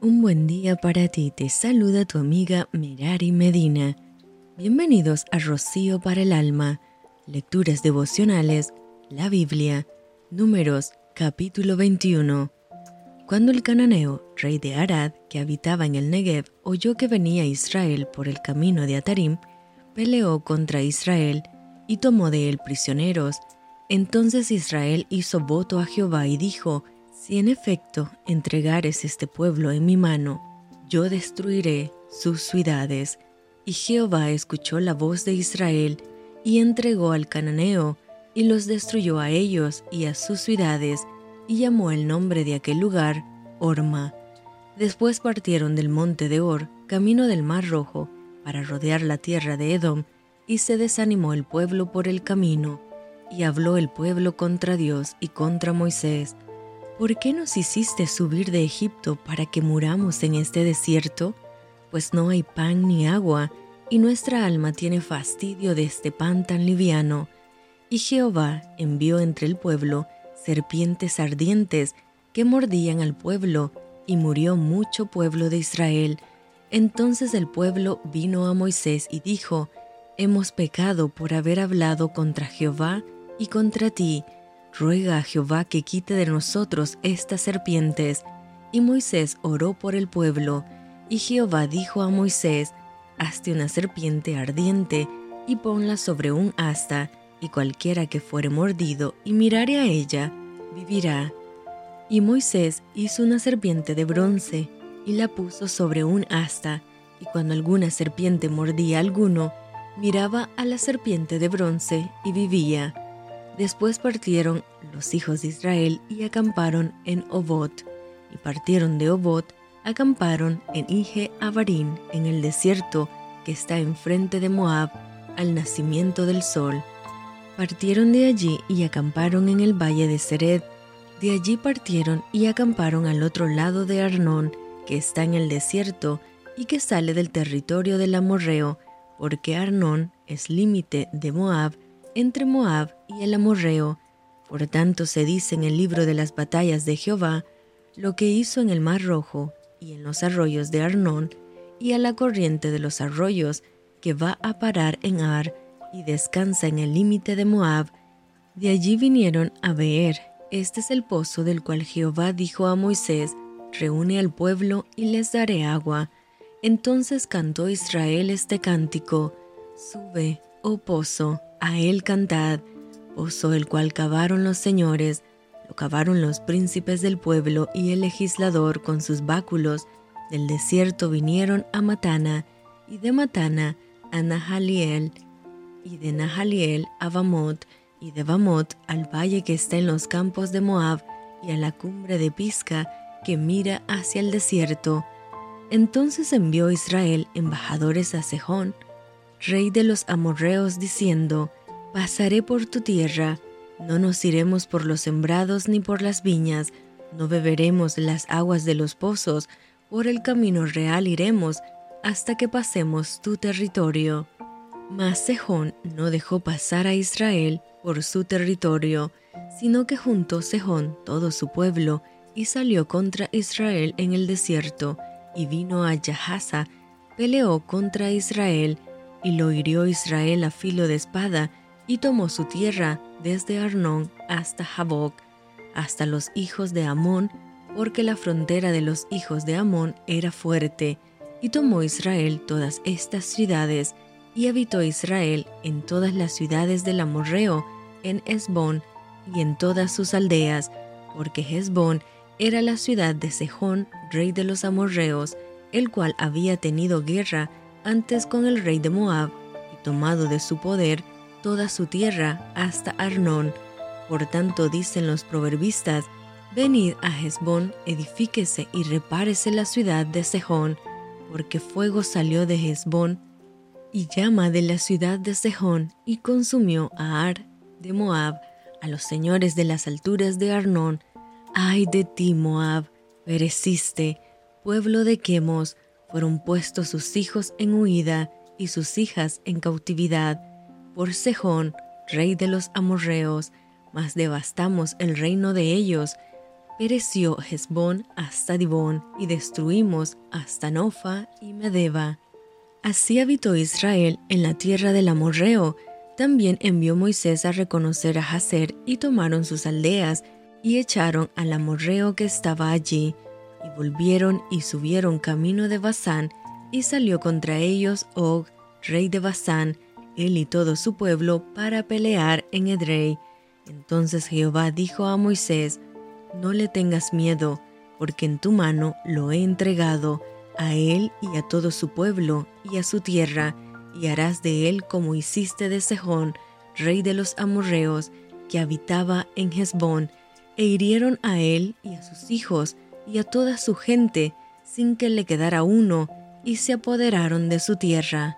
Un buen día para ti, te saluda tu amiga Merari Medina. Bienvenidos a Rocío para el Alma, Lecturas Devocionales, la Biblia, Números, capítulo 21. Cuando el cananeo, rey de Arad, que habitaba en el Negev, oyó que venía Israel por el camino de Atarim, peleó contra Israel y tomó de él prisioneros. Entonces Israel hizo voto a Jehová y dijo, Si en efecto entregares este pueblo en mi mano, yo destruiré sus ciudades. Y Jehová escuchó la voz de Israel y entregó al cananeo, y los destruyó a ellos y a sus ciudades, y llamó el nombre de aquel lugar Orma. Después partieron del monte de Or, camino del mar rojo, para rodear la tierra de Edom, y se desanimó el pueblo por el camino, y habló el pueblo contra Dios y contra Moisés. ¿Por qué nos hiciste subir de Egipto para que muramos en este desierto? Pues no hay pan ni agua, y nuestra alma tiene fastidio de este pan tan liviano. Y Jehová envió entre el pueblo serpientes ardientes que mordían al pueblo, y murió mucho pueblo de Israel. Entonces el pueblo vino a Moisés y dijo, Hemos pecado por haber hablado contra Jehová y contra ti. Ruega a Jehová que quite de nosotros estas serpientes. Y Moisés oró por el pueblo, y Jehová dijo a Moisés, Hazte una serpiente ardiente, y ponla sobre un asta, y cualquiera que fuere mordido y mirare a ella, vivirá. Y Moisés hizo una serpiente de bronce, y la puso sobre un asta, y cuando alguna serpiente mordía a alguno, miraba a la serpiente de bronce y vivía. Después partieron los hijos de Israel y acamparon en Obot, y partieron de Obot, acamparon en Ije Abarín, en el desierto que está enfrente de Moab, al nacimiento del sol. Partieron de allí y acamparon en el valle de Sered. De allí partieron y acamparon al otro lado de Arnón, que está en el desierto y que sale del territorio del Amorreo, porque Arnón es límite de Moab, entre Moab y el Amorreo. Por tanto se dice en el libro de las batallas de Jehová, lo que hizo en el Mar Rojo y en los arroyos de Arnón, y a la corriente de los arroyos, que va a parar en Ar, y descansa en el límite de Moab. De allí vinieron a Beer. Este es el pozo del cual Jehová dijo a Moisés, reúne al pueblo y les daré agua. Entonces cantó Israel este cántico, Sube, oh pozo, a él cantad, el cual cavaron los señores, lo cavaron los príncipes del pueblo y el legislador con sus báculos, del desierto vinieron a Matana, y de Matana a Nahaliel, y de Nahaliel a Bamot, y de Bamot al valle que está en los campos de Moab, y a la cumbre de Pisca que mira hacia el desierto. Entonces envió Israel embajadores a Sejón, rey de los amorreos, diciendo, Pasaré por tu tierra, no nos iremos por los sembrados ni por las viñas, no beberemos las aguas de los pozos, por el camino real iremos hasta que pasemos tu territorio. Mas Sejón no dejó pasar a Israel por su territorio, sino que juntó Sejón todo su pueblo y salió contra Israel en el desierto, y vino a Yahaza, peleó contra Israel, y lo hirió Israel a filo de espada, y tomó su tierra desde Arnón hasta Jaboc, hasta los hijos de Amón, porque la frontera de los hijos de Amón era fuerte, y tomó Israel todas estas ciudades, y habitó Israel en todas las ciudades del Amorreo, en Esbón y en todas sus aldeas, porque Hezbón era la ciudad de Sejón, rey de los amorreos, el cual había tenido guerra antes con el rey de Moab, y tomado de su poder toda su tierra hasta Arnón. Por tanto dicen los proverbistas, Venid a Hezbón, edifíquese y repárese la ciudad de Sejón, porque fuego salió de Hezbón y llama de la ciudad de Sejón y consumió a Ar de Moab, a los señores de las alturas de Arnón. Ay de ti, Moab, pereciste, pueblo de Quemos, fueron puestos sus hijos en huida y sus hijas en cautividad, por Sejón, rey de los amorreos, mas devastamos el reino de ellos, pereció Hezbón hasta Dibón y destruimos hasta Nofa y Medeba. Así habitó Israel en la tierra del Amorreo. También envió Moisés a reconocer a Hazer y tomaron sus aldeas y echaron al Amorreo que estaba allí. Y volvieron y subieron camino de Basán y salió contra ellos Og, rey de Basán, él y todo su pueblo, para pelear en Edrei. Entonces Jehová dijo a Moisés, No le tengas miedo, porque en tu mano lo he entregado, a él y a todo su pueblo y a su tierra, y harás de él como hiciste de Sejón, rey de los amorreos, que habitaba en Hezbón, e hirieron a él y a sus hijos y a toda su gente, sin que le quedara uno, y se apoderaron de su tierra.